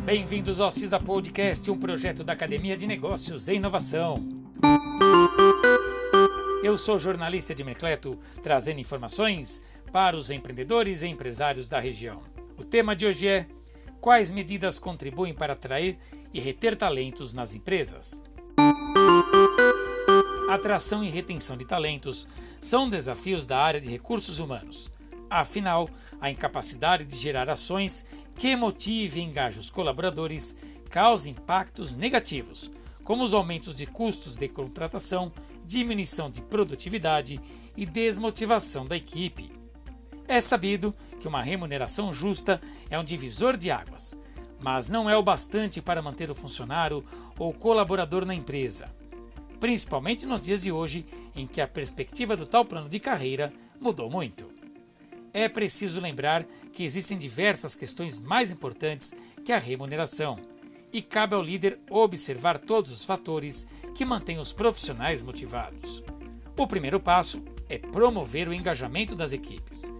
Bem-vindos ao CISA Podcast, um projeto da Academia de Negócios e Inovação. Eu sou jornalista de Mercleto, trazendo informações para os empreendedores e empresários da região. O tema de hoje é Quais medidas contribuem para atrair e reter talentos nas empresas? Atração e retenção de talentos são desafios da área de recursos humanos. Afinal, a incapacidade de gerar ações que motive e engaje os colaboradores causa impactos negativos, como os aumentos de custos de contratação, diminuição de produtividade e desmotivação da equipe. É sabido que uma remuneração justa é um divisor de águas, mas não é o bastante para manter o funcionário ou colaborador na empresa, principalmente nos dias de hoje em que a perspectiva do tal plano de carreira mudou muito. É preciso lembrar que existem diversas questões mais importantes que a remuneração, e cabe ao líder observar todos os fatores que mantêm os profissionais motivados. O primeiro passo é promover o engajamento das equipes.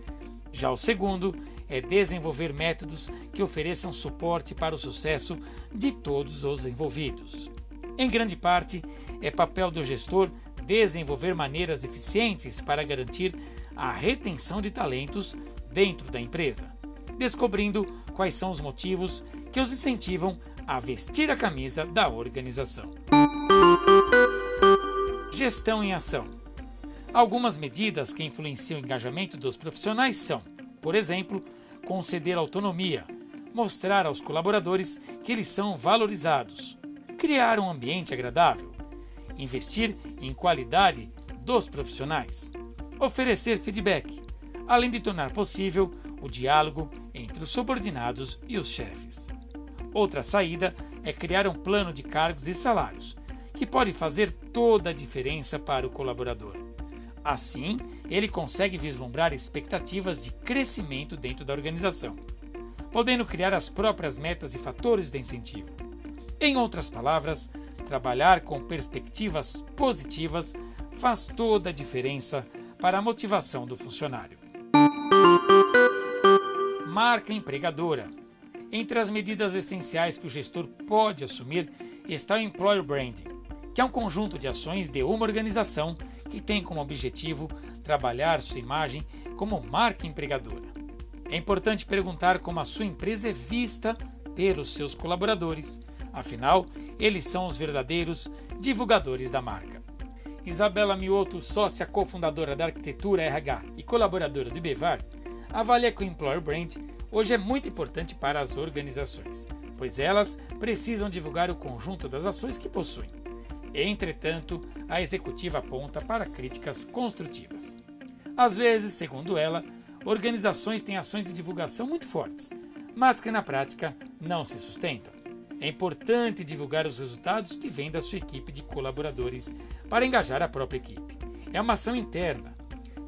Já o segundo é desenvolver métodos que ofereçam suporte para o sucesso de todos os envolvidos. Em grande parte, é papel do gestor desenvolver maneiras eficientes para garantir a retenção de talentos dentro da empresa, descobrindo quais são os motivos que os incentivam a vestir a camisa da organização. Gestão em ação. Algumas medidas que influenciam o engajamento dos profissionais são, por exemplo, conceder autonomia, mostrar aos colaboradores que eles são valorizados, criar um ambiente agradável, investir em qualidade dos profissionais, oferecer feedback, além de tornar possível o diálogo entre os subordinados e os chefes. Outra saída é criar um plano de cargos e salários, que pode fazer toda a diferença para o colaborador. Assim, ele consegue vislumbrar expectativas de crescimento dentro da organização, podendo criar as próprias metas e fatores de incentivo. Em outras palavras, trabalhar com perspectivas positivas faz toda a diferença para a motivação do funcionário. Marca empregadora. Entre as medidas essenciais que o gestor pode assumir está o Employer Branding, que é um conjunto de ações de uma organização que tem como objetivo trabalhar sua imagem como marca empregadora. É importante perguntar como a sua empresa é vista pelos seus colaboradores, afinal, eles são os verdadeiros divulgadores da marca. Isabela Mioto, sócia cofundadora da Arquitetura RH e colaboradora do IBEVAR, avalia que o Employer Brand hoje é muito importante para as organizações, pois elas precisam divulgar o conjunto das ações que possuem. Entretanto, a executiva aponta para críticas construtivas. Às vezes, segundo ela, organizações têm ações de divulgação muito fortes, mas que na prática não se sustentam. É importante divulgar os resultados que vêm da sua equipe de colaboradores para engajar a própria equipe. É uma ação interna.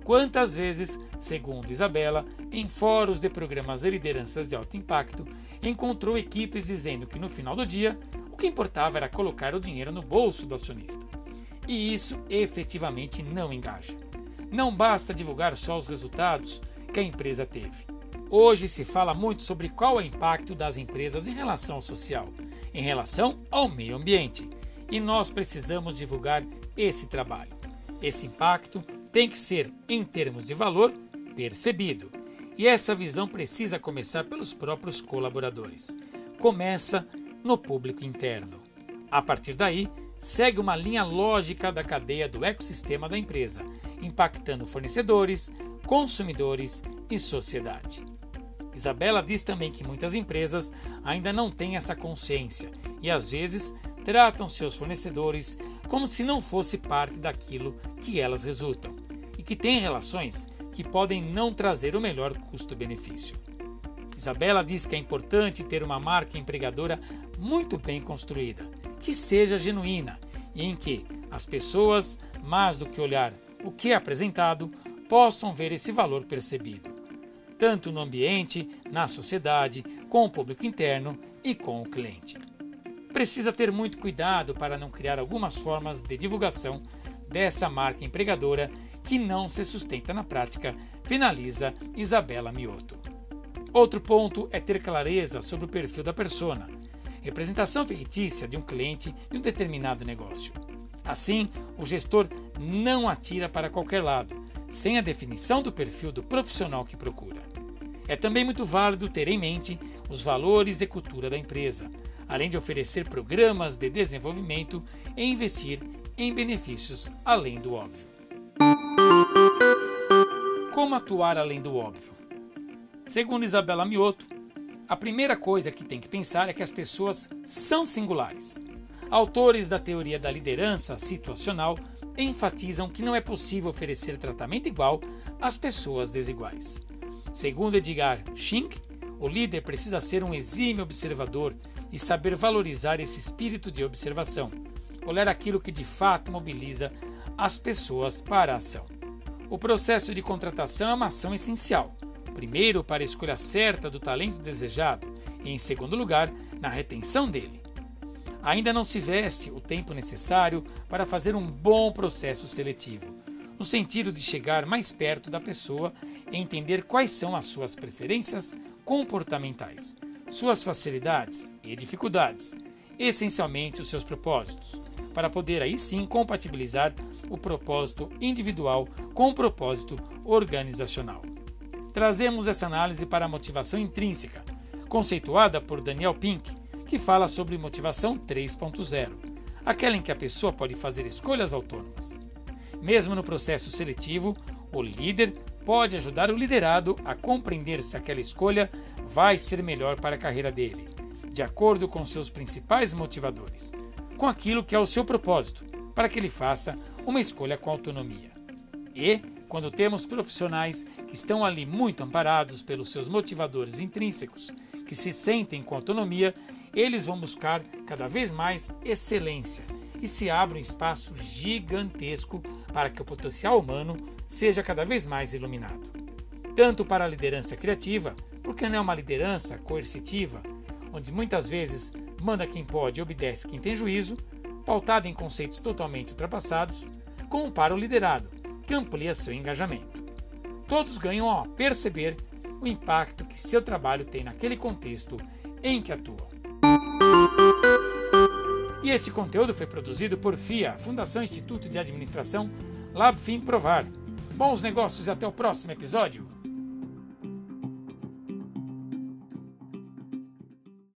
Quantas vezes, segundo Isabela, em fóruns de programas de lideranças de alto impacto, encontrou equipes dizendo que no final do dia o que importava era colocar o dinheiro no bolso do acionista. E isso efetivamente não engaja. Não basta divulgar só os resultados que a empresa teve. Hoje se fala muito sobre qual é o impacto das empresas em relação ao social, em relação ao meio ambiente. E nós precisamos divulgar esse trabalho. Esse impacto tem que ser, em termos de valor, percebido. E essa visão precisa começar pelos próprios colaboradores. Começa no público interno. A partir daí, segue uma linha lógica da cadeia do ecossistema da empresa, impactando fornecedores, consumidores e sociedade. Isabela diz também que muitas empresas ainda não têm essa consciência e às vezes tratam seus fornecedores como se não fosse parte daquilo que elas resultam e que têm relações que podem não trazer o melhor custo-benefício. Isabela diz que é importante ter uma marca empregadora muito bem construída, que seja genuína e em que as pessoas, mais do que olhar o que é apresentado, possam ver esse valor percebido, tanto no ambiente, na sociedade, com o público interno e com o cliente. Precisa ter muito cuidado para não criar algumas formas de divulgação dessa marca empregadora que não se sustenta na prática, finaliza Isabela Mioto. Outro ponto é ter clareza sobre o perfil da persona, representação fictícia de um cliente de um determinado negócio. Assim, o gestor não atira para qualquer lado, sem a definição do perfil do profissional que procura. É também muito válido ter em mente os valores e cultura da empresa, além de oferecer programas de desenvolvimento e investir em benefícios além do óbvio. Como atuar além do óbvio? Segundo Isabela Mioto, a primeira coisa que tem que pensar é que as pessoas são singulares. Autores da teoria da liderança situacional enfatizam que não é possível oferecer tratamento igual às pessoas desiguais. Segundo Edgar Schink, o líder precisa ser um exímio observador e saber valorizar esse espírito de observação, olhar aquilo que de fato mobiliza as pessoas para a ação. O processo de contratação é uma ação essencial primeiro, para a escolha certa do talento desejado, e, em segundo lugar, na retenção dele. Ainda não se veste o tempo necessário para fazer um bom processo seletivo, no sentido de chegar mais perto da pessoa e entender quais são as suas preferências comportamentais, suas facilidades e dificuldades, essencialmente os seus propósitos, para poder aí sim compatibilizar o propósito individual com o propósito organizacional trazemos essa análise para a motivação intrínseca, conceituada por Daniel Pink, que fala sobre motivação 3.0, aquela em que a pessoa pode fazer escolhas autônomas. Mesmo no processo seletivo, o líder pode ajudar o liderado a compreender se aquela escolha vai ser melhor para a carreira dele, de acordo com seus principais motivadores, com aquilo que é o seu propósito, para que ele faça uma escolha com autonomia. E, quando temos profissionais que estão ali muito amparados pelos seus motivadores intrínsecos, que se sentem com autonomia, eles vão buscar cada vez mais excelência e se abre um espaço gigantesco para que o potencial humano seja cada vez mais iluminado. Tanto para a liderança criativa, porque não é uma liderança coercitiva, onde muitas vezes manda quem pode e obedece quem tem juízo, pautada em conceitos totalmente ultrapassados, como para o liderado, que amplia seu engajamento. Todos ganham ao perceber o impacto que seu trabalho tem naquele contexto em que atuam. E esse conteúdo foi produzido por FIA, Fundação Instituto de Administração Labfin Provar. Bons negócios e até o próximo episódio.